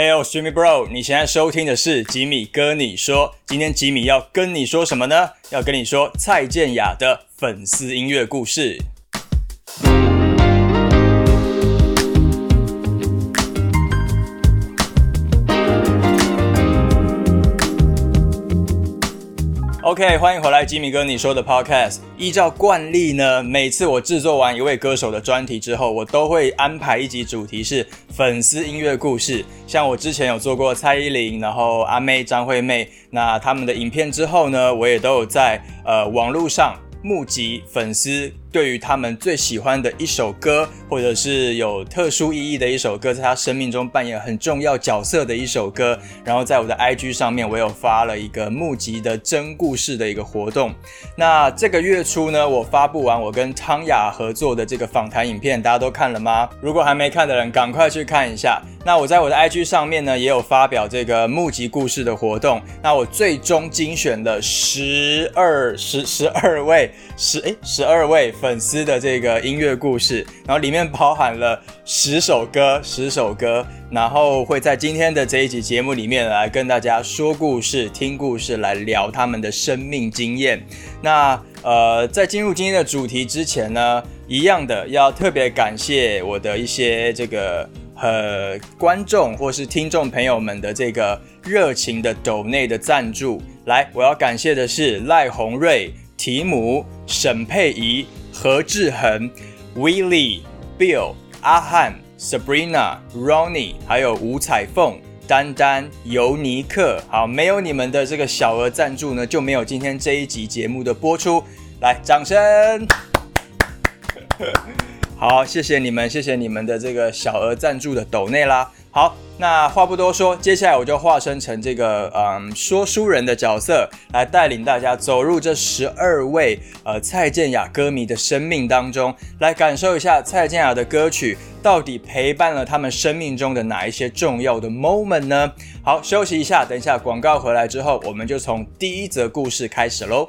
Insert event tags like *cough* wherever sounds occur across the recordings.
Hey yo, Jimmy Bro！你现在收听的是吉米哥你说。今天吉米要跟你说什么呢？要跟你说蔡健雅的粉丝音乐故事。OK，欢迎回来，吉米哥你说的 Podcast。依照惯例呢，每次我制作完一位歌手的专题之后，我都会安排一集主题是粉丝音乐故事。像我之前有做过蔡依林，然后阿妹、张惠妹，那他们的影片之后呢，我也都有在呃网络上募集粉丝。对于他们最喜欢的一首歌，或者是有特殊意义的一首歌，在他生命中扮演很重要角色的一首歌，然后在我的 IG 上面，我有发了一个募集的真故事的一个活动。那这个月初呢，我发布完我跟汤雅合作的这个访谈影片，大家都看了吗？如果还没看的人，赶快去看一下。那我在我的 IG 上面呢，也有发表这个募集故事的活动。那我最终精选了十二十十二位十诶十二位。粉丝的这个音乐故事，然后里面包含了十首歌，十首歌，然后会在今天的这一集节目里面来跟大家说故事、听故事，来聊他们的生命经验。那呃，在进入今天的主题之前呢，一样的要特别感谢我的一些这个呃观众或是听众朋友们的这个热情的抖内的赞助。来，我要感谢的是赖宏瑞、提姆、沈佩仪。何志恒、Willie、Bill、阿汉、Sabrina、Ronnie，还有吴彩凤、丹丹、尤尼克。好，没有你们的这个小额赞助呢，就没有今天这一集节目的播出。来，掌声！*laughs* 好，谢谢你们，谢谢你们的这个小额赞助的抖内啦。好。那话不多说，接下来我就化身成这个嗯说书人的角色，来带领大家走入这十二位呃蔡健雅歌迷的生命当中，来感受一下蔡健雅的歌曲到底陪伴了他们生命中的哪一些重要的 moment 呢？好，休息一下，等一下广告回来之后，我们就从第一则故事开始喽。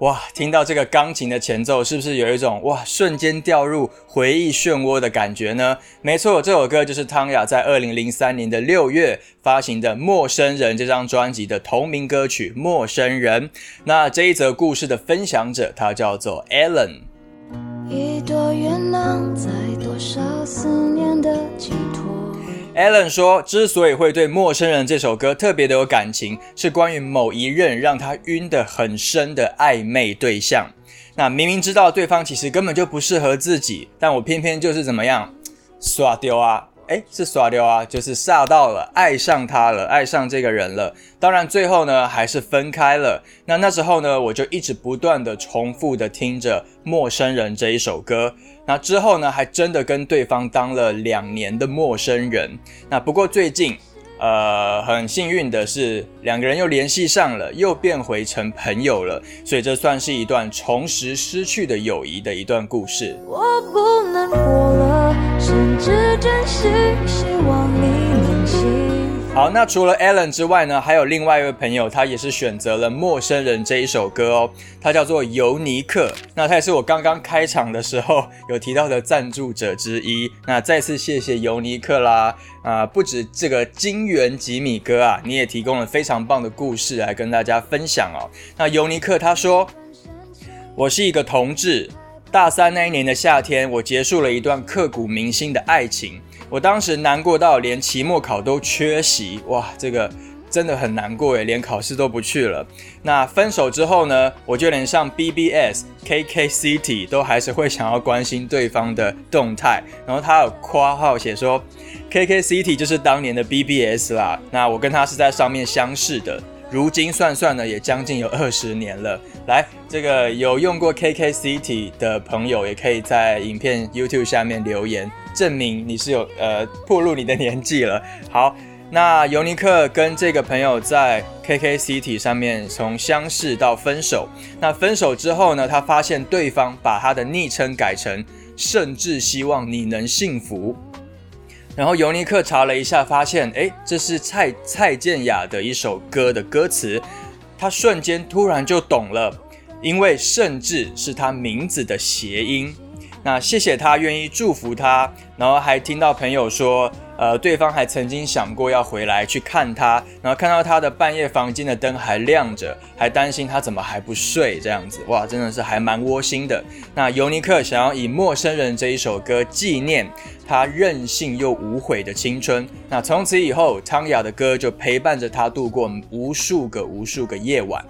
哇，听到这个钢琴的前奏，是不是有一种哇瞬间掉入回忆漩涡的感觉呢？没错，这首歌就是汤雅在二零零三年的六月发行的《陌生人》这张专辑的同名歌曲《陌生人》。那这一则故事的分享者，他叫做 Alan。一朵元朗在多少思念的寄托。Allen 说，之所以会对《陌生人》这首歌特别的有感情，是关于某一任让他晕得很深的暧昧对象。那明明知道对方其实根本就不适合自己，但我偏偏就是怎么样，耍丢啊！哎，是耍掉啊，就是吓到了，爱上他了，爱上这个人了。当然最后呢，还是分开了。那那时候呢，我就一直不断的重复的听着《陌生人》这一首歌。那之后呢，还真的跟对方当了两年的陌生人。那不过最近，呃，很幸运的是，两个人又联系上了，又变回成朋友了。所以这算是一段重拾失去的友谊的一段故事。我不能，甚至真心希望你能醒。好，那除了 Alan 之外呢，还有另外一位朋友，他也是选择了《陌生人》这一首歌哦。他叫做尤尼克，那他也是我刚刚开场的时候有提到的赞助者之一。那再次谢谢尤尼克啦！啊，不止这个金元吉米哥啊，你也提供了非常棒的故事来跟大家分享哦。那尤尼克他说：“我是一个同志，大三那一年的夏天，我结束了一段刻骨铭心的爱情。”我当时难过到连期末考都缺席，哇，这个真的很难过诶，连考试都不去了。那分手之后呢，我就连上 BBS、KKCity 都还是会想要关心对方的动态。然后他有括号写说，KKCity 就是当年的 BBS 啦。那我跟他是在上面相识的，如今算算呢，也将近有二十年了。来，这个有用过 KKCity 的朋友，也可以在影片 YouTube 下面留言。证明你是有呃破露你的年纪了。好，那尤尼克跟这个朋友在 KK City 上面从相识到分手，那分手之后呢，他发现对方把他的昵称改成“甚至希望你能幸福”。然后尤尼克查了一下，发现哎，这是蔡蔡健雅的一首歌的歌词，他瞬间突然就懂了，因为“甚至”是他名字的谐音。那谢谢他愿意祝福他，然后还听到朋友说。呃，对方还曾经想过要回来去看他，然后看到他的半夜房间的灯还亮着，还担心他怎么还不睡这样子，哇，真的是还蛮窝心的。那尤尼克想要以《陌生人》这一首歌纪念他任性又无悔的青春，那从此以后，汤雅的歌就陪伴着他度过无数个无数个夜晚。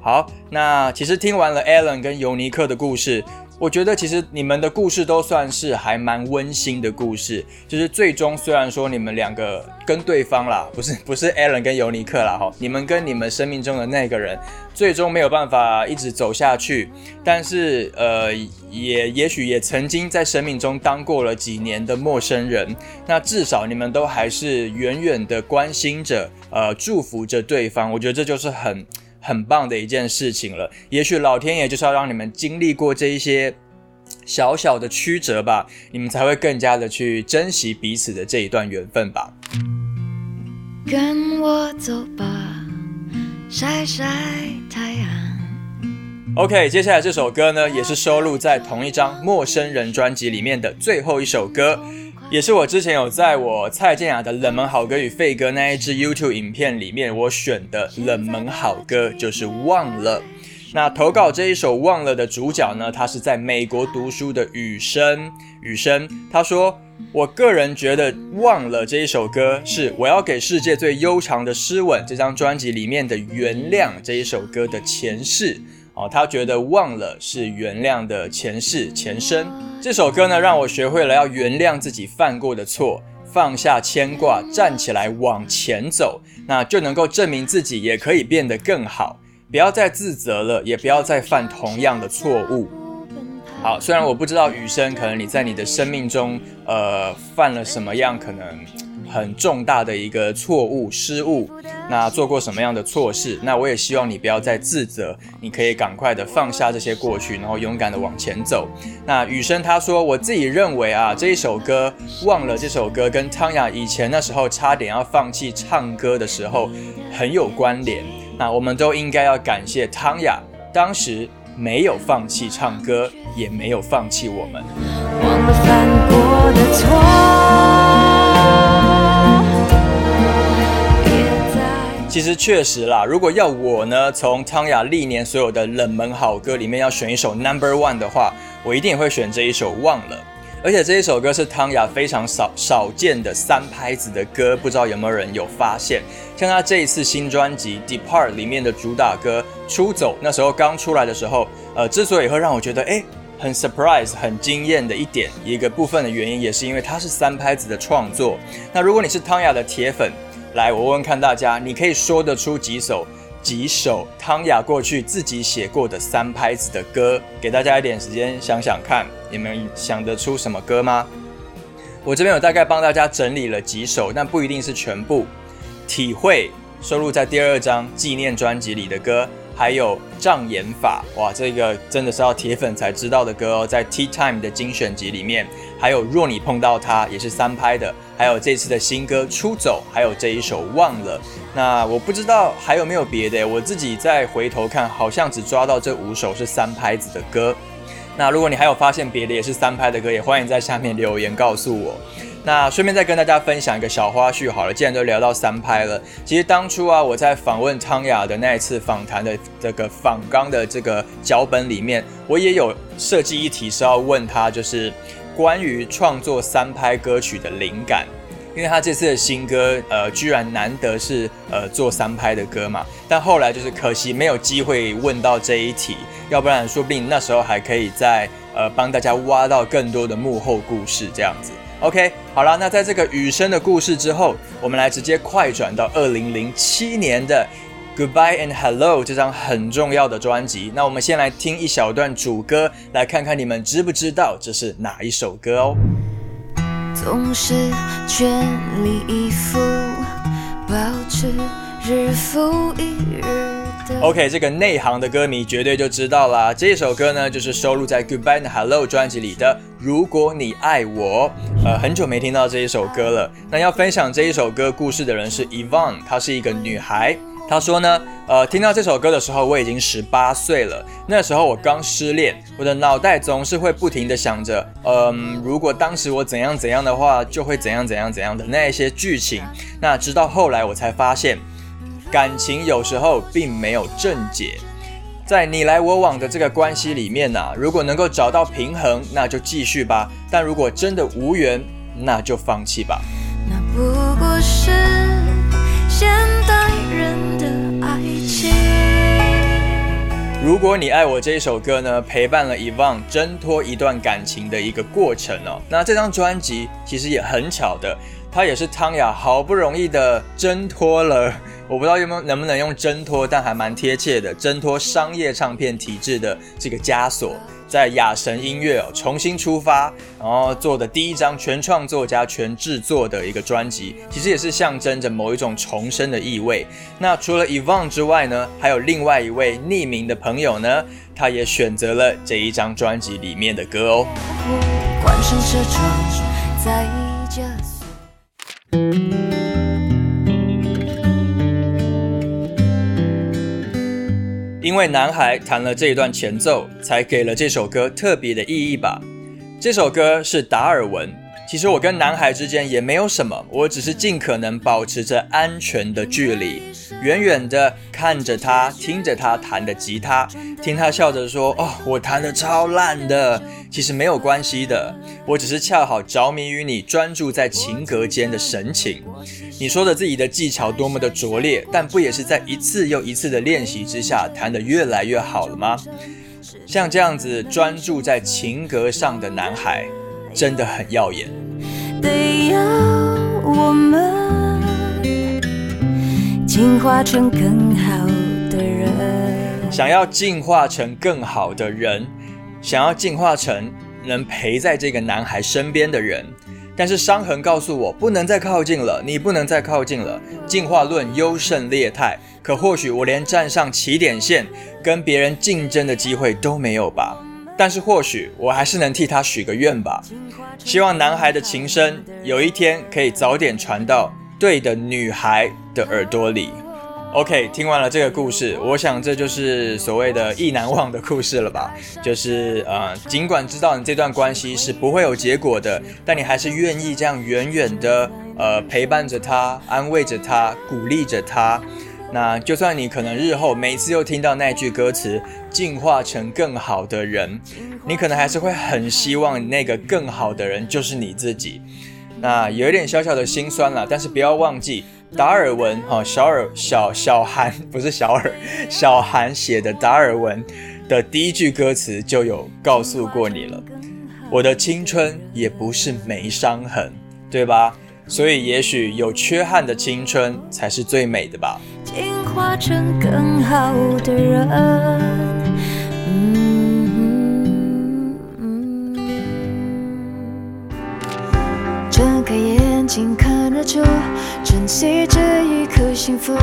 好，那其实听完了 Alan 跟尤尼克的故事。我觉得其实你们的故事都算是还蛮温馨的故事，就是最终虽然说你们两个跟对方啦，不是 *laughs* 不是 Alan 跟尤尼克啦哈，你们跟你们生命中的那个人最终没有办法一直走下去，但是呃也也许也曾经在生命中当过了几年的陌生人，那至少你们都还是远远的关心着，呃祝福着对方，我觉得这就是很。很棒的一件事情了，也许老天爷就是要让你们经历过这一些小小的曲折吧，你们才会更加的去珍惜彼此的这一段缘分吧。跟我走吧，晒晒太阳。OK，接下来这首歌呢，也是收录在同一张《陌生人》专辑里面的最后一首歌。也是我之前有在我蔡健雅的冷门好歌与废歌那一支 YouTube 影片里面，我选的冷门好歌就是《忘了》。那投稿这一首《忘了》的主角呢，他是在美国读书的雨生。雨生他说：“我个人觉得《忘了》这一首歌是我要给世界最悠长的诗吻这张专辑里面的《原谅》这一首歌的前世。哦，他觉得《忘了》是原谅的前世前身。”这首歌呢，让我学会了要原谅自己犯过的错，放下牵挂，站起来往前走，那就能够证明自己也可以变得更好。不要再自责了，也不要再犯同样的错误。好，虽然我不知道雨生，可能你在你的生命中，呃，犯了什么样可能。很重大的一个错误失误，那做过什么样的错事？那我也希望你不要再自责，你可以赶快的放下这些过去，然后勇敢的往前走。那雨生他说，我自己认为啊，这一首歌忘了这首歌跟汤雅以前那时候差点要放弃唱歌的时候很有关联。那我们都应该要感谢汤雅，当时没有放弃唱歌，也没有放弃我们。忘了犯过的错。其实确实啦，如果要我呢，从汤雅历年所有的冷门好歌里面要选一首 Number One 的话，我一定也会选这一首《忘了》。而且这一首歌是汤雅非常少少见的三拍子的歌，不知道有没有人有发现？像他这一次新专辑《Depart》里面的主打歌《出走》，那时候刚出来的时候，呃，之所以会让我觉得哎很 surprise、很惊艳的一点，一个部分的原因也是因为它是三拍子的创作。那如果你是汤雅的铁粉，来，我问问看大家，你可以说得出几首几首汤雅过去自己写过的三拍子的歌？给大家一点时间想想看，你们想得出什么歌吗？我这边有大概帮大家整理了几首，但不一定是全部。体会收录在第二张纪念专辑里的歌。还有障眼法，哇，这个真的是要铁粉才知道的歌哦，在 Tea Time 的精选集里面。还有若你碰到他，也是三拍的。还有这次的新歌出走，还有这一首忘了。那我不知道还有没有别的，我自己再回头看，好像只抓到这五首是三拍子的歌。那如果你还有发现别的也是三拍的歌，也欢迎在下面留言告诉我。那顺便再跟大家分享一个小花絮好了，既然都聊到三拍了，其实当初啊，我在访问汤雅的那一次访谈的这个访纲的这个脚本里面，我也有设计一题是要问他，就是关于创作三拍歌曲的灵感，因为他这次的新歌，呃，居然难得是呃做三拍的歌嘛，但后来就是可惜没有机会问到这一题，要不然说不定那时候还可以再呃帮大家挖到更多的幕后故事这样子。OK，好了，那在这个雨声的故事之后，我们来直接快转到二零零七年的《Goodbye and Hello》这张很重要的专辑。那我们先来听一小段主歌，来看看你们知不知道这是哪一首歌哦。总是全力以赴，保持日复一日。OK，这个内行的歌迷绝对就知道啦。这首歌呢，就是收录在《Goodbye and Hello》专辑里的《如果你爱我》。呃，很久没听到这一首歌了。那要分享这一首歌故事的人是 Yvonne，她是一个女孩。他说呢，呃，听到这首歌的时候，我已经十八岁了。那时候我刚失恋，我的脑袋总是会不停的想着，嗯，如果当时我怎样怎样的话，就会怎样怎样怎样的那一些剧情。那直到后来我才发现。感情有时候并没有正解，在你来我往的这个关系里面呢，如果能够找到平衡，那就继续吧；但如果真的无缘，那就放弃吧。那不过是现代人如果你爱我这一首歌呢，陪伴了 Evan 挣脱一段感情的一个过程哦。那这张专辑其实也很巧的，它也是汤雅好不容易的挣脱了。我不知道有没有能不能用挣脱，但还蛮贴切的，挣脱商业唱片体制的这个枷锁，在雅神音乐哦重新出发，然后做的第一张全创作加全制作的一个专辑，其实也是象征着某一种重生的意味。那除了 Evon 之外呢，还有另外一位匿名的朋友呢，他也选择了这一张专辑里面的歌哦。关上车窗，在因为男孩弹了这一段前奏，才给了这首歌特别的意义吧。这首歌是达尔文。其实我跟男孩之间也没有什么，我只是尽可能保持着安全的距离，远远的看着他，听着他弹的吉他，听他笑着说：“哦，我弹的超烂的。”其实没有关系的，我只是恰好着迷于你专注在琴格间的神情。你说的自己的技巧多么的拙劣，但不也是在一次又一次的练习之下弹得越来越好了吗？像这样子专注在琴格上的男孩。真的很耀眼。得要我们进化成更好的人，想要进化成更好的人，想要进化成能陪在这个男孩身边的人。但是伤痕告诉我，不能再靠近了，你不能再靠近了。进化论优胜劣汰，可或许我连站上起点线跟别人竞争的机会都没有吧。但是或许我还是能替他许个愿吧，希望男孩的琴声有一天可以早点传到对的女孩的耳朵里。OK，听完了这个故事，我想这就是所谓的意难忘的故事了吧？就是呃，尽管知道你这段关系是不会有结果的，但你还是愿意这样远远的呃陪伴着他，安慰着他，鼓励着他。那就算你可能日后每次又听到那句歌词“进化成更好的人”，你可能还是会很希望那个更好的人就是你自己。那有一点小小的心酸了，但是不要忘记达尔文哈小尔小小韩不是小尔 *laughs* 小韩写的达尔文的第一句歌词就有告诉过你了，我的青春也不是没伤痕，对吧？所以也许有缺憾的青春才是最美的吧。进化成更好的人。睁开眼睛看日出，珍惜这一刻幸福。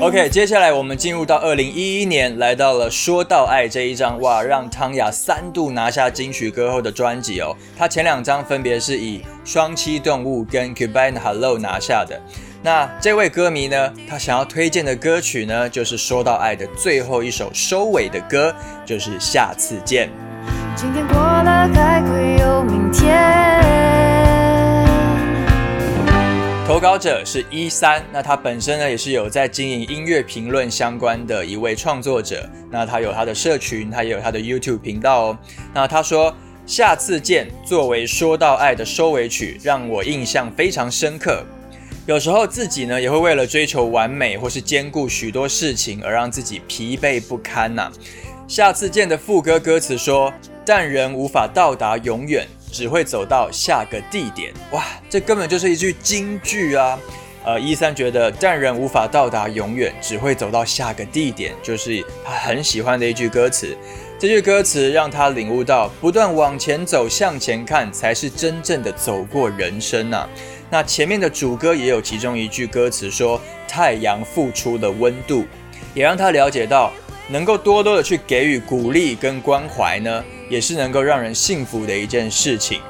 OK，接下来我们进入到二零一一年，来到了《说到爱》这一张，哇，让汤雅三度拿下金曲歌后的专辑哦。他前两张分别是以《双栖动物》跟《Goodbye and Hello》拿下的。那这位歌迷呢？他想要推荐的歌曲呢，就是说到爱的最后一首收尾的歌，就是下次见。今天过了还会有明天。投稿者是一三，那他本身呢也是有在经营音乐评论相关的一位创作者。那他有他的社群，他也有他的 YouTube 频道哦。那他说下次见作为说到爱的收尾曲，让我印象非常深刻。有时候自己呢也会为了追求完美或是兼顾许多事情而让自己疲惫不堪呐。下次见的副歌歌词说：“但人无法到达永远，只会走到下个地点。”哇，这根本就是一句金句啊！呃，一三觉得“但人无法到达永远，只会走到下个地点”就是他很喜欢的一句歌词。这句歌词让他领悟到，不断往前走，向前看，才是真正的走过人生呐。那前面的主歌也有其中一句歌词说：“太阳付出的温度”，也让他了解到，能够多多的去给予鼓励跟关怀呢，也是能够让人幸福的一件事情。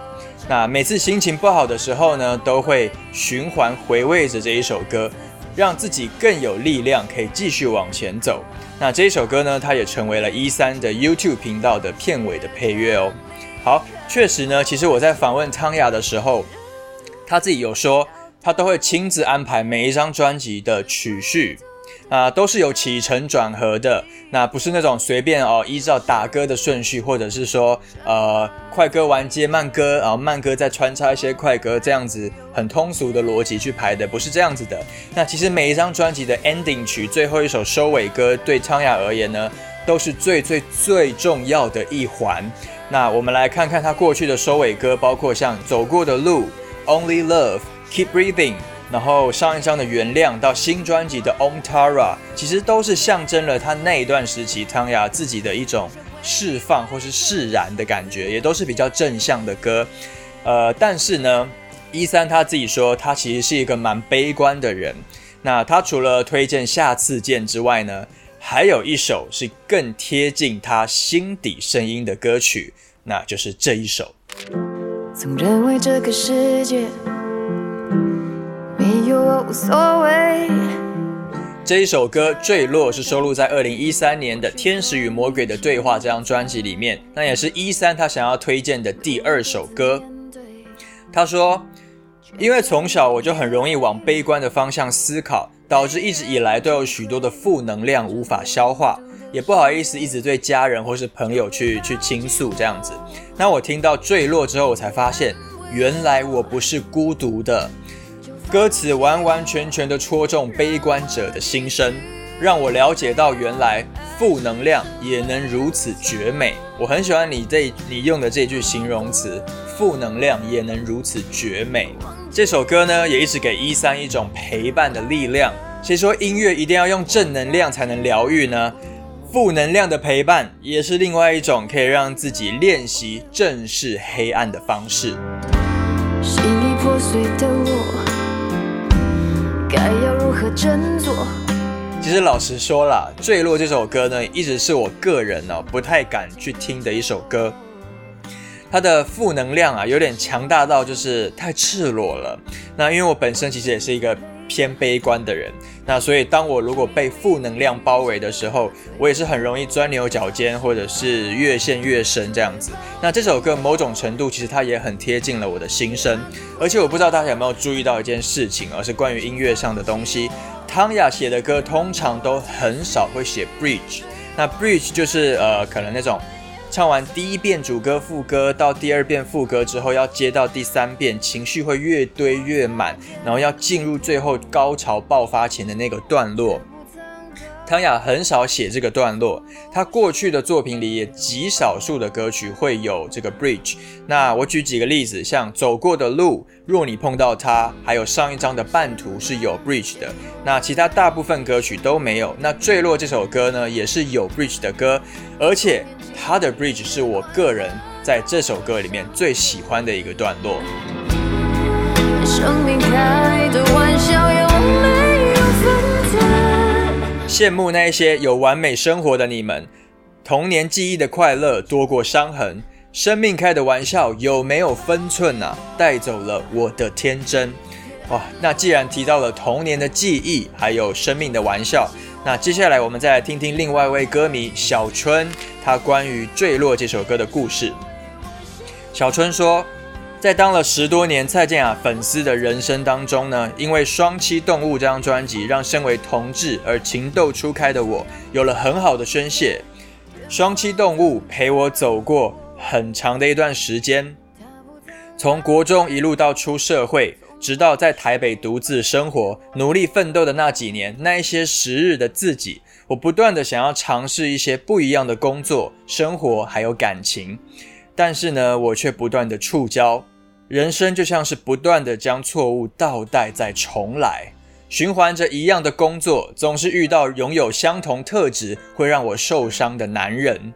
那每次心情不好的时候呢，都会循环回味着这一首歌，让自己更有力量，可以继续往前走。那这一首歌呢，它也成为了一三的 YouTube 频道的片尾的配乐哦。好，确实呢，其实我在访问汤雅的时候。他自己有说，他都会亲自安排每一张专辑的曲序，啊，都是有起承转合的，那不是那种随便哦，依照打歌的顺序，或者是说，呃，快歌完接慢歌，然后慢歌再穿插一些快歌，这样子很通俗的逻辑去排的，不是这样子的。那其实每一张专辑的 ending 曲，最后一首收尾歌，对昌雅而言呢，都是最最最重要的一环。那我们来看看他过去的收尾歌，包括像走过的路。Only Love, Keep Breathing，然后上一张的原谅到新专辑的 On Tara，其实都是象征了他那一段时期汤雅自己的一种释放或是释然的感觉，也都是比较正向的歌。呃，但是呢，一三他自己说他其实是一个蛮悲观的人。那他除了推荐下次见之外呢，还有一首是更贴近他心底声音的歌曲，那就是这一首。总认为这个世界我无所谓。这一首歌《坠落》是收录在二零一三年的《天使与魔鬼的对话》这张专辑里面，那也是一三他想要推荐的第二首歌。他说：“因为从小我就很容易往悲观的方向思考，导致一直以来都有许多的负能量无法消化。”也不好意思一直对家人或是朋友去去倾诉这样子。那我听到坠落之后，我才发现原来我不是孤独的。歌词完完全全的戳中悲观者的心声，让我了解到原来负能量也能如此绝美。我很喜欢你这你用的这句形容词，负能量也能如此绝美。这首歌呢，也一直给一三一种陪伴的力量。谁说音乐一定要用正能量才能疗愈呢？负能量的陪伴，也是另外一种可以让自己练习正视黑暗的方式。心已破碎的我，该要如何振作？其实老实说了，《坠落》这首歌呢，一直是我个人呢不太敢去听的一首歌。它的负能量啊，有点强大到就是太赤裸了。那因为我本身其实也是一个。偏悲观的人，那所以当我如果被负能量包围的时候，我也是很容易钻牛角尖，或者是越陷越深这样子。那这首歌某种程度其实它也很贴近了我的心声，而且我不知道大家有没有注意到一件事情，而是关于音乐上的东西。汤雅写的歌通常都很少会写 bridge，那 bridge 就是呃可能那种。唱完第一遍主歌副歌到第二遍副歌之后，要接到第三遍，情绪会越堆越满，然后要进入最后高潮爆发前的那个段落。汤雅很少写这个段落，他过去的作品里也极少数的歌曲会有这个 bridge。那我举几个例子，像走过的路、若你碰到他，还有上一张的半途是有 bridge 的。那其他大部分歌曲都没有。那坠落这首歌呢，也是有 bridge 的歌，而且它的 bridge 是我个人在这首歌里面最喜欢的一个段落。生命开的玩笑有？羡慕那些有完美生活的你们，童年记忆的快乐多过伤痕。生命开的玩笑有没有分寸啊？带走了我的天真。哇，那既然提到了童年的记忆，还有生命的玩笑，那接下来我们再来听听另外一位歌迷小春，他关于《坠落》这首歌的故事。小春说。在当了十多年蔡健雅粉丝的人生当中呢，因为《双栖动物》这张专辑，让身为同志而情窦初开的我有了很好的宣泄。《双栖动物》陪我走过很长的一段时间，从国中一路到出社会，直到在台北独自生活、努力奋斗的那几年，那一些时日的自己，我不断的想要尝试一些不一样的工作、生活还有感情，但是呢，我却不断的触礁。人生就像是不断的将错误倒带再重来，循环着一样的工作，总是遇到拥有相同特质会让我受伤的男人，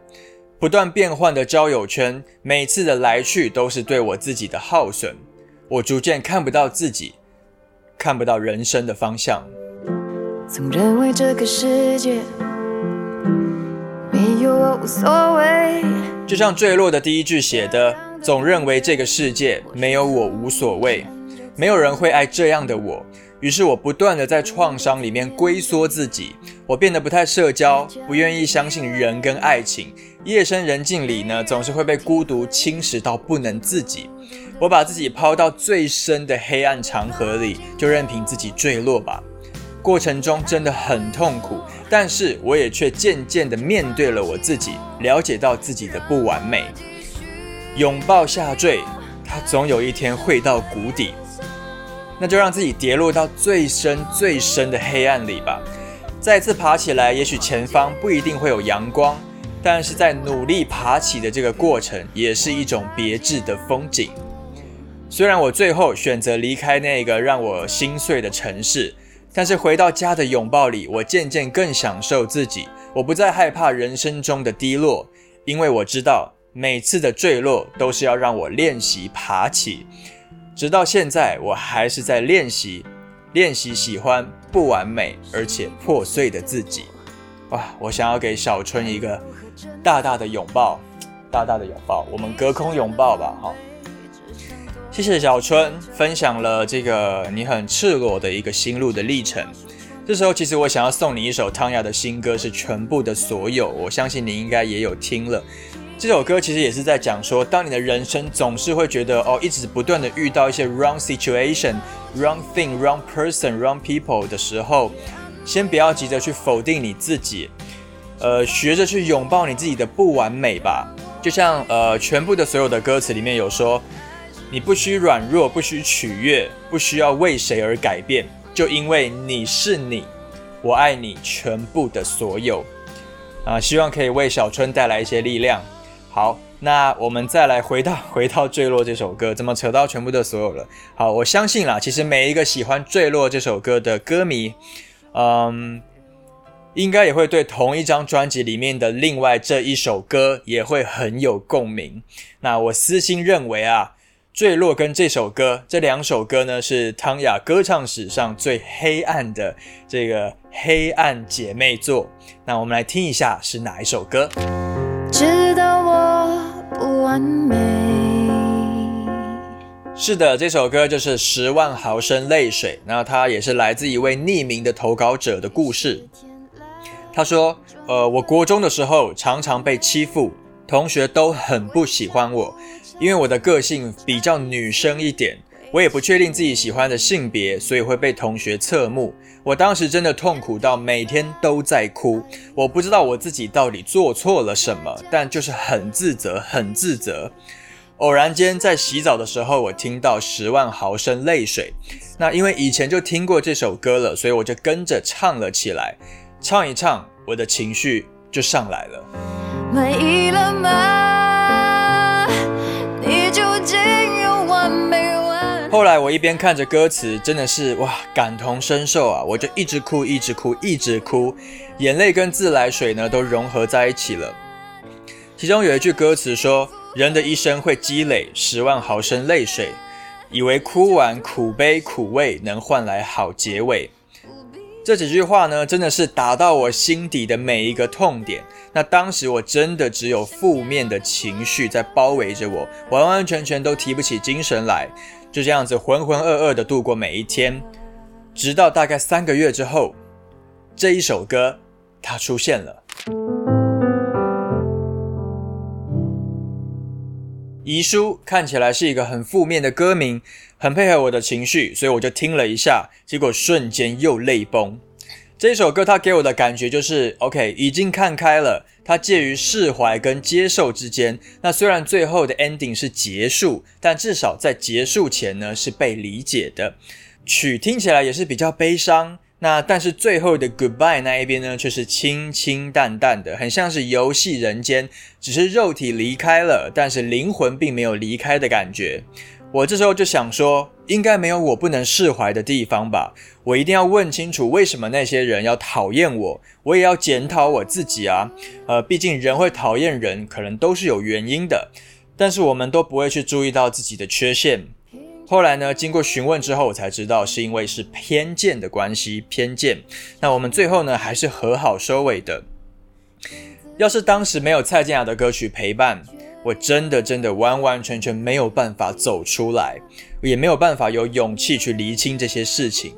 不断变换的交友圈，每次的来去都是对我自己的耗损。我逐渐看不到自己，看不到人生的方向。总认为这个世界没有我无所谓。就像坠落的第一句写的，总认为这个世界没有我无所谓，没有人会爱这样的我。于是我不断的在创伤里面龟缩自己，我变得不太社交，不愿意相信人跟爱情。夜深人静里呢，总是会被孤独侵蚀到不能自己。我把自己抛到最深的黑暗长河里，就任凭自己坠落吧。过程中真的很痛苦，但是我也却渐渐的面对了我自己，了解到自己的不完美。拥抱下坠，它总有一天会到谷底。那就让自己跌落到最深最深的黑暗里吧。再次爬起来，也许前方不一定会有阳光，但是在努力爬起的这个过程，也是一种别致的风景。虽然我最后选择离开那个让我心碎的城市，但是回到家的拥抱里，我渐渐更享受自己。我不再害怕人生中的低落，因为我知道每次的坠落都是要让我练习爬起。直到现在，我还是在练习，练习喜欢不完美而且破碎的自己。哇！我想要给小春一个大大的拥抱，大大的拥抱，我们隔空拥抱吧，哈！谢谢小春分享了这个你很赤裸的一个心路的历程。这时候，其实我想要送你一首汤雅的新歌，是全部的所有。我相信你应该也有听了。这首歌其实也是在讲说，当你的人生总是会觉得哦，一直不断的遇到一些 wrong situation、wrong thing、wrong person、wrong people 的时候，先不要急着去否定你自己，呃，学着去拥抱你自己的不完美吧。就像呃，全部的所有的歌词里面有说，你不需软弱，不需取悦，不需要为谁而改变，就因为你是你，我爱你全部的所有。啊，希望可以为小春带来一些力量。好，那我们再来回到回到坠落这首歌，怎么扯到全部的所有了？好，我相信啦，其实每一个喜欢坠落这首歌的歌迷，嗯，应该也会对同一张专辑里面的另外这一首歌也会很有共鸣。那我私心认为啊，坠落跟这首歌这两首歌呢，是汤雅歌唱史上最黑暗的这个黑暗姐妹作。那我们来听一下是哪一首歌？知道完美。是的，这首歌就是《十万毫升泪水》，那它也是来自一位匿名的投稿者的故事。他说：“呃，我国中的时候常常被欺负，同学都很不喜欢我，因为我的个性比较女生一点。”我也不确定自己喜欢的性别，所以会被同学侧目。我当时真的痛苦到每天都在哭。我不知道我自己到底做错了什么，但就是很自责，很自责。偶然间在洗澡的时候，我听到《十万毫升泪水》。那因为以前就听过这首歌了，所以我就跟着唱了起来。唱一唱，我的情绪就上来了。满意了吗？后来我一边看着歌词，真的是哇，感同身受啊！我就一直哭，一直哭，一直哭，眼泪跟自来水呢都融合在一起了。其中有一句歌词说：“人的一生会积累十万毫升泪水，以为哭完苦悲苦味能换来好结尾。”这几句话呢，真的是打到我心底的每一个痛点。那当时我真的只有负面的情绪在包围着我，完完全全都提不起精神来。就这样子浑浑噩噩的度过每一天，直到大概三个月之后，这一首歌它出现了。遗书看起来是一个很负面的歌名，很配合我的情绪，所以我就听了一下，结果瞬间又泪崩。这首歌它给我的感觉就是，OK，已经看开了。它介于释怀跟接受之间。那虽然最后的 ending 是结束，但至少在结束前呢是被理解的。曲听起来也是比较悲伤。那但是最后的 goodbye 那一边呢却是清清淡淡的，很像是游戏人间，只是肉体离开了，但是灵魂并没有离开的感觉。我这时候就想说，应该没有我不能释怀的地方吧？我一定要问清楚，为什么那些人要讨厌我？我也要检讨我自己啊！呃，毕竟人会讨厌人，可能都是有原因的。但是我们都不会去注意到自己的缺陷，后来呢，经过询问之后，我才知道是因为是偏见的关系，偏见。那我们最后呢，还是和好收尾的。要是当时没有蔡健雅的歌曲陪伴，我真的真的完完全全没有办法走出来，也没有办法有勇气去厘清这些事情。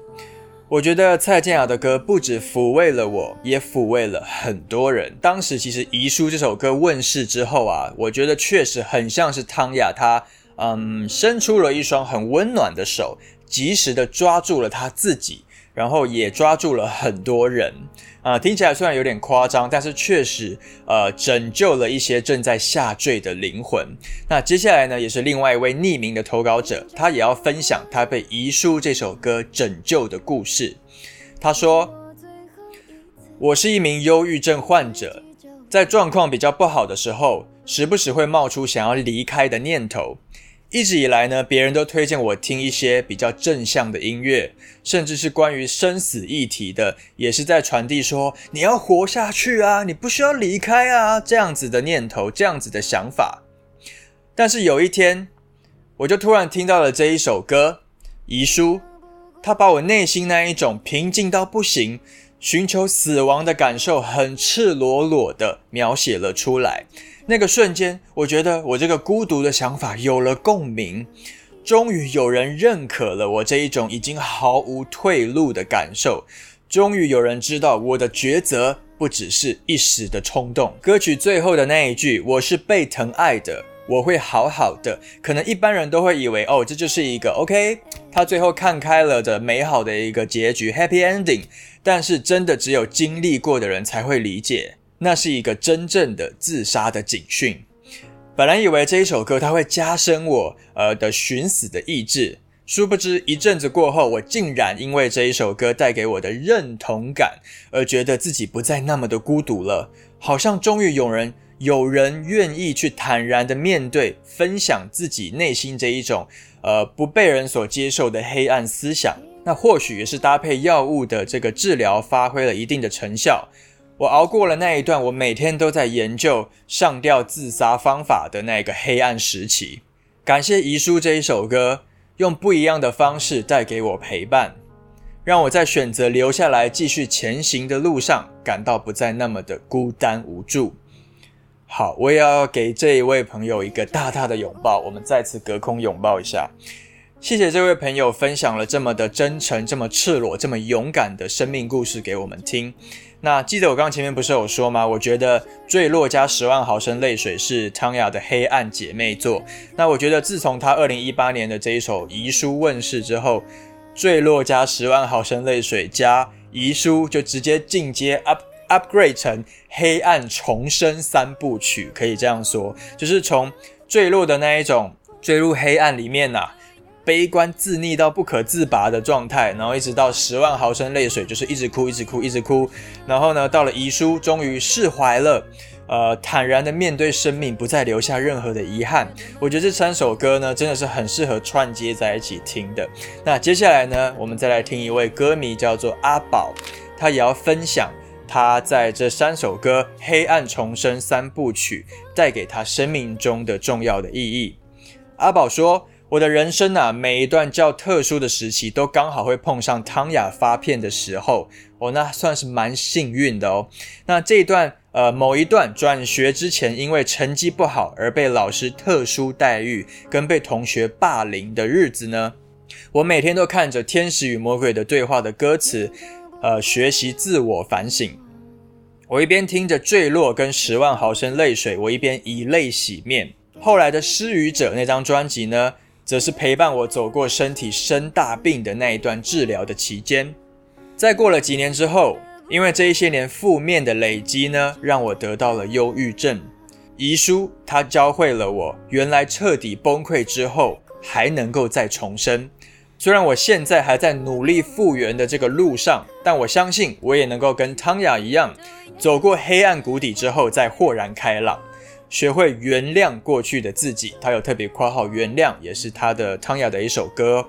我觉得蔡健雅的歌不止抚慰了我，也抚慰了很多人。当时其实《遗书》这首歌问世之后啊，我觉得确实很像是汤雅她。嗯，伸出了一双很温暖的手，及时的抓住了她自己，然后也抓住了很多人。啊，听起来虽然有点夸张，但是确实，呃，拯救了一些正在下坠的灵魂。那接下来呢，也是另外一位匿名的投稿者，他也要分享他被《遗书》这首歌拯救的故事。他说：“我是一名忧郁症患者，在状况比较不好的时候，时不时会冒出想要离开的念头。”一直以来呢，别人都推荐我听一些比较正向的音乐，甚至是关于生死议题的，也是在传递说你要活下去啊，你不需要离开啊，这样子的念头，这样子的想法。但是有一天，我就突然听到了这一首歌《遗书》，它把我内心那一种平静到不行、寻求死亡的感受，很赤裸裸的描写了出来。那个瞬间，我觉得我这个孤独的想法有了共鸣，终于有人认可了我这一种已经毫无退路的感受，终于有人知道我的抉择不只是一时的冲动。歌曲最后的那一句“我是被疼爱的，我会好好的”，可能一般人都会以为哦，这就是一个 OK，他最后看开了的美好的一个结局 （Happy Ending），但是真的只有经历过的人才会理解。那是一个真正的自杀的警讯。本来以为这一首歌它会加深我呃的寻死的意志，殊不知一阵子过后，我竟然因为这一首歌带给我的认同感，而觉得自己不再那么的孤独了。好像终于有人有人愿意去坦然的面对，分享自己内心这一种呃不被人所接受的黑暗思想。那或许也是搭配药物的这个治疗发挥了一定的成效。我熬过了那一段，我每天都在研究上吊自杀方法的那个黑暗时期。感谢遗书这一首歌，用不一样的方式带给我陪伴，让我在选择留下来继续前行的路上，感到不再那么的孤单无助。好，我也要给这一位朋友一个大大的拥抱，我们再次隔空拥抱一下。谢谢这位朋友分享了这么的真诚、这么赤裸、这么勇敢的生命故事给我们听。那记得我刚刚前面不是有说吗？我觉得《坠落》加《十万毫升泪水》是汤雅的黑暗姐妹作。那我觉得自从她二零一八年的这一首《遗书》问世之后，《坠落》加《十万毫升泪水》加《遗书》就直接进阶 up upgrade 成黑暗重生三部曲，可以这样说，就是从坠落的那一种坠入黑暗里面呐。悲观自溺到不可自拔的状态，然后一直到十万毫升泪水，就是一直哭，一直哭，一直哭。然后呢，到了遗书，终于释怀了，呃，坦然的面对生命，不再留下任何的遗憾。我觉得这三首歌呢，真的是很适合串接在一起听的。那接下来呢，我们再来听一位歌迷叫做阿宝，他也要分享他在这三首歌《黑暗重生三部曲》带给他生命中的重要的意义。阿宝说。我的人生啊，每一段较特殊的时期，都刚好会碰上汤雅发片的时候，哦，那算是蛮幸运的哦。那这一段，呃，某一段转学之前，因为成绩不好而被老师特殊待遇，跟被同学霸凌的日子呢，我每天都看着《天使与魔鬼的对话》的歌词，呃，学习自我反省。我一边听着《坠落》跟《十万毫升泪水》，我一边以泪洗面。后来的《失语者》那张专辑呢？则是陪伴我走过身体生大病的那一段治疗的期间。在过了几年之后，因为这一些年负面的累积呢，让我得到了忧郁症。遗书，它教会了我，原来彻底崩溃之后还能够再重生。虽然我现在还在努力复原的这个路上，但我相信我也能够跟汤雅一样，走过黑暗谷底之后再豁然开朗。学会原谅过去的自己，他有特别括号，原谅也是他的汤雅的一首歌，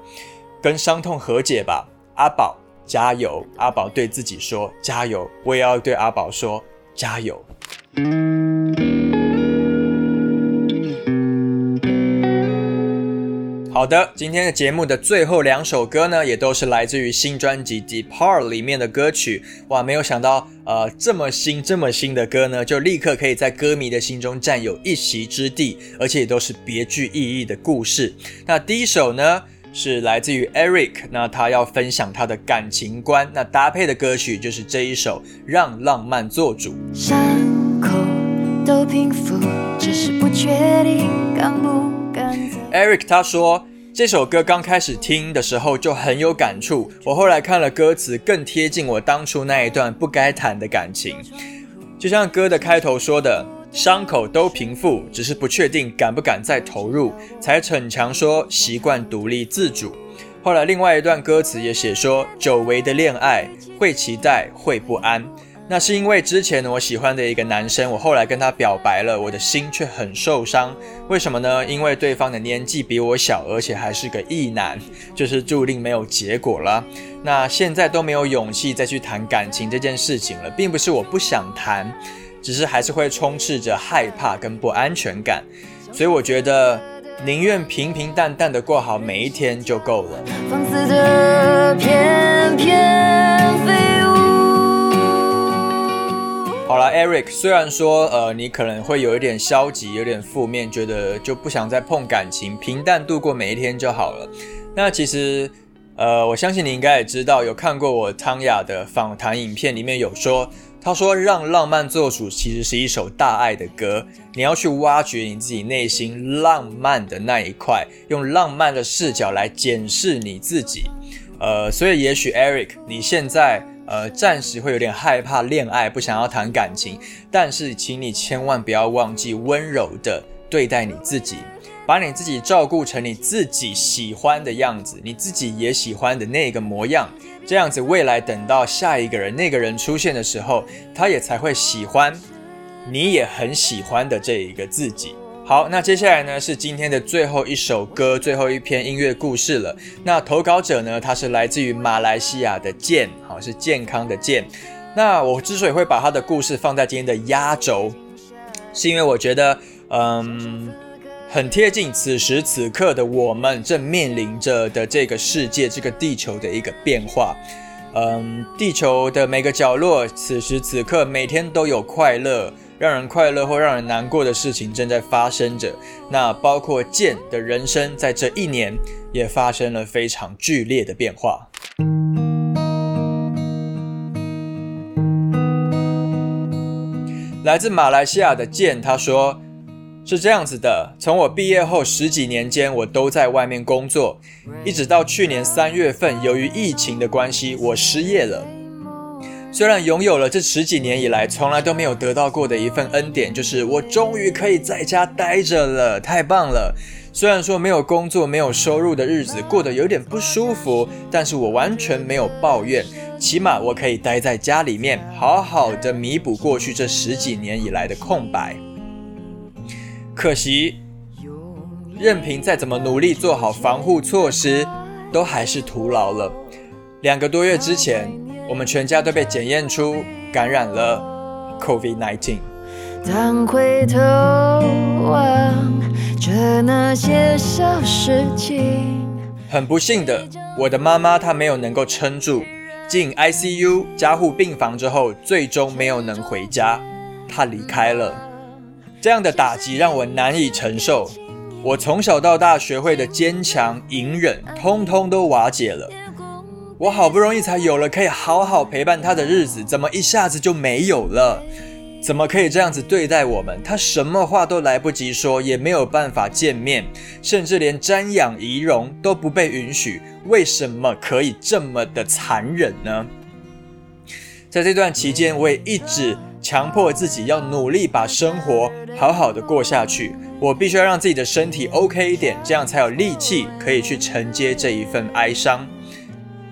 跟伤痛和解吧，阿宝加油！阿宝对自己说加油，我也要对阿宝说加油。好的，今天的节目的最后两首歌呢，也都是来自于新专辑《Depart》里面的歌曲。哇，没有想到，呃，这么新、这么新的歌呢，就立刻可以在歌迷的心中占有一席之地，而且也都是别具意义的故事。那第一首呢，是来自于 Eric，那他要分享他的感情观，那搭配的歌曲就是这一首《让浪漫做主》。伤口都平复，只是不确定敢不敢 Eric 他说，这首歌刚开始听的时候就很有感触，我后来看了歌词，更贴近我当初那一段不该谈的感情。就像歌的开头说的，伤口都平复，只是不确定敢不敢再投入，才逞强说习惯独立自主。后来另外一段歌词也写说，久违的恋爱会期待，会不安。那是因为之前我喜欢的一个男生，我后来跟他表白了，我的心却很受伤。为什么呢？因为对方的年纪比我小，而且还是个异男，*laughs* 就是注定没有结果了。那现在都没有勇气再去谈感情这件事情了，并不是我不想谈，只是还是会充斥着害怕跟不安全感。所以我觉得宁愿平平淡淡的过好每一天就够了。好了，Eric，虽然说呃你可能会有一点消极，有点负面，觉得就不想再碰感情，平淡度过每一天就好了。那其实呃，我相信你应该也知道，有看过我汤雅的访谈影片，里面有说，他说让浪漫做主其实是一首大爱的歌，你要去挖掘你自己内心浪漫的那一块，用浪漫的视角来检视你自己。呃，所以也许 Eric，你现在呃暂时会有点害怕恋爱，不想要谈感情，但是请你千万不要忘记温柔的对待你自己，把你自己照顾成你自己喜欢的样子，你自己也喜欢的那个模样，这样子未来等到下一个人那个人出现的时候，他也才会喜欢你也很喜欢的这一个自己。好，那接下来呢是今天的最后一首歌，最后一篇音乐故事了。那投稿者呢，他是来自于马来西亚的健，好是健康的健。那我之所以会把他的故事放在今天的压轴，是因为我觉得，嗯，很贴近此时此刻的我们正面临着的这个世界、这个地球的一个变化。嗯，地球的每个角落，此时此刻每天都有快乐。让人快乐或让人难过的事情正在发生着，那包括剑的人生，在这一年也发生了非常剧烈的变化。来自马来西亚的剑他说：“是这样子的，从我毕业后十几年间，我都在外面工作，一直到去年三月份，由于疫情的关系，我失业了。”虽然拥有了这十几年以来从来都没有得到过的一份恩典，就是我终于可以在家待着了，太棒了！虽然说没有工作、没有收入的日子过得有点不舒服，但是我完全没有抱怨，起码我可以待在家里面，好好的弥补过去这十几年以来的空白。可惜，任凭再怎么努力做好防护措施，都还是徒劳了。两个多月之前。我们全家都被检验出感染了 COVID-19。当回头望着那些小事情，很不幸的，我的妈妈她没有能够撑住，进 ICU 加护病房之后，最终没有能回家，她离开了。这样的打击让我难以承受，我从小到大学会的坚强隐忍，通通都瓦解了。我好不容易才有了可以好好陪伴他的日子，怎么一下子就没有了？怎么可以这样子对待我们？他什么话都来不及说，也没有办法见面，甚至连瞻仰仪容都不被允许。为什么可以这么的残忍呢？在这段期间，我也一直强迫自己要努力把生活好好的过下去。我必须要让自己的身体 OK 一点，这样才有力气可以去承接这一份哀伤。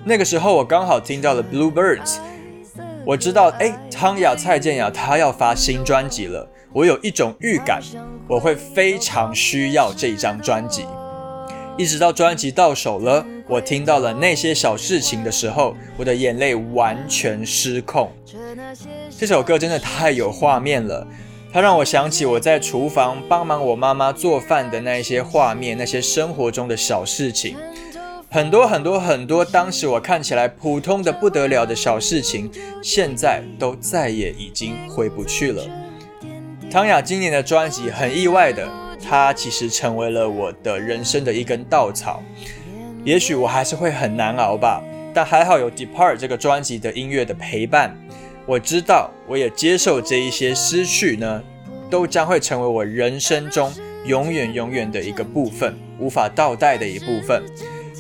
那个时候我刚好听到了 Bluebirds，我知道哎，汤雅蔡健雅她要发新专辑了，我有一种预感，我会非常需要这张专辑。一直到专辑到手了，我听到了那些小事情的时候，我的眼泪完全失控。这首歌真的太有画面了。它让我想起我在厨房帮忙我妈妈做饭的那些画面，那些生活中的小事情，很多很多很多，当时我看起来普通的不得了的小事情，现在都再也已经回不去了。汤雅今年的专辑很意外的，它其实成为了我的人生的一根稻草。也许我还是会很难熬吧，但还好有《Depart》这个专辑的音乐的陪伴。我知道，我也接受这一些失去呢，都将会成为我人生中永远永远的一个部分，无法倒带的一部分。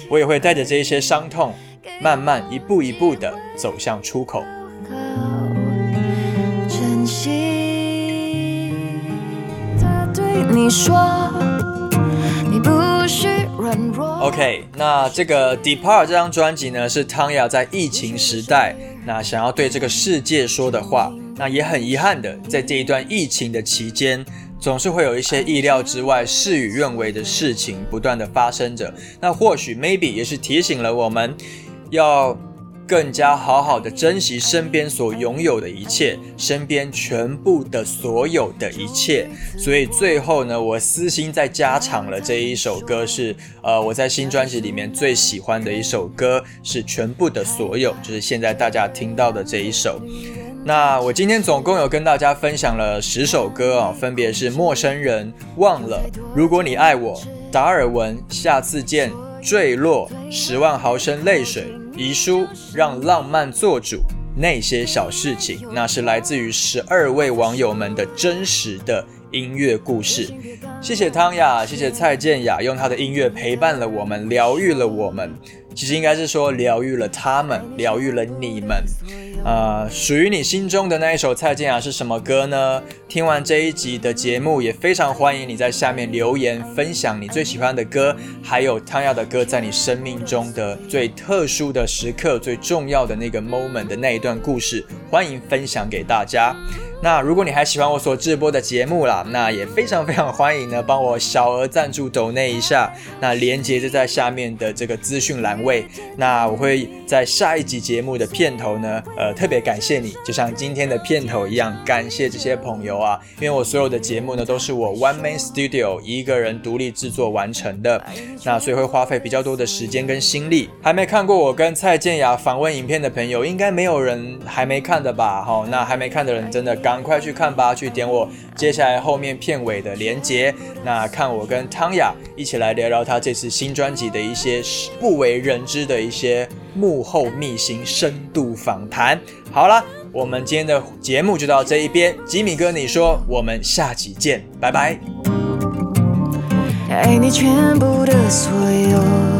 我也会带着这一些伤痛，慢慢一步一步的走向出口。珍惜他对你说，你不需软弱。OK，那这个《Depart》这张专辑呢，是汤雅在疫情时代那想要对这个世界说的话。那也很遗憾的，在这一段疫情的期间，总是会有一些意料之外、事与愿违的事情不断的发生着。那或许 maybe 也是提醒了我们，要更加好好的珍惜身边所拥有的一切，身边全部的所有的一切。所以最后呢，我私心再加场了这一首歌是，呃，我在新专辑里面最喜欢的一首歌是《全部的所有》，就是现在大家听到的这一首。那我今天总共有跟大家分享了十首歌啊、分别是《陌生人》、忘了、如果你爱我、达尔文、下次见、坠落、十万毫升泪水、遗书、让浪漫做主。那些小事情，那是来自于十二位网友们的真实的音乐故事。谢谢汤雅，谢谢蔡健雅，用她的音乐陪伴了我们，疗愈了我们。其实应该是说疗愈了他们，疗愈了你们。呃，属于你心中的那一首蔡健雅是什么歌呢？听完这一集的节目，也非常欢迎你在下面留言分享你最喜欢的歌，还有汤雅的歌在你生命中的最特殊的时刻、最重要的那个 moment 的那一段故事，欢迎分享给大家。那如果你还喜欢我所直播的节目啦，那也非常非常欢迎呢，帮我小额赞助抖内一下。那连接就在下面的这个资讯栏位。那我会在下一集节目的片头呢，呃，特别感谢你，就像今天的片头一样，感谢这些朋友啊，因为我所有的节目呢都是我 One Man Studio 一个人独立制作完成的，那所以会花费比较多的时间跟心力。还没看过我跟蔡健雅访问影片的朋友，应该没有人还没看的吧？好，那还没看的人真的赶快去看吧，去点我接下来后面片尾的连接，那看我跟汤雅一起来聊聊她这次新专辑的一些不为人知的一些幕后秘辛深度访谈。好了，我们今天的节目就到这一边，吉米哥你说，我们下期见，拜拜。爱你全部的所有。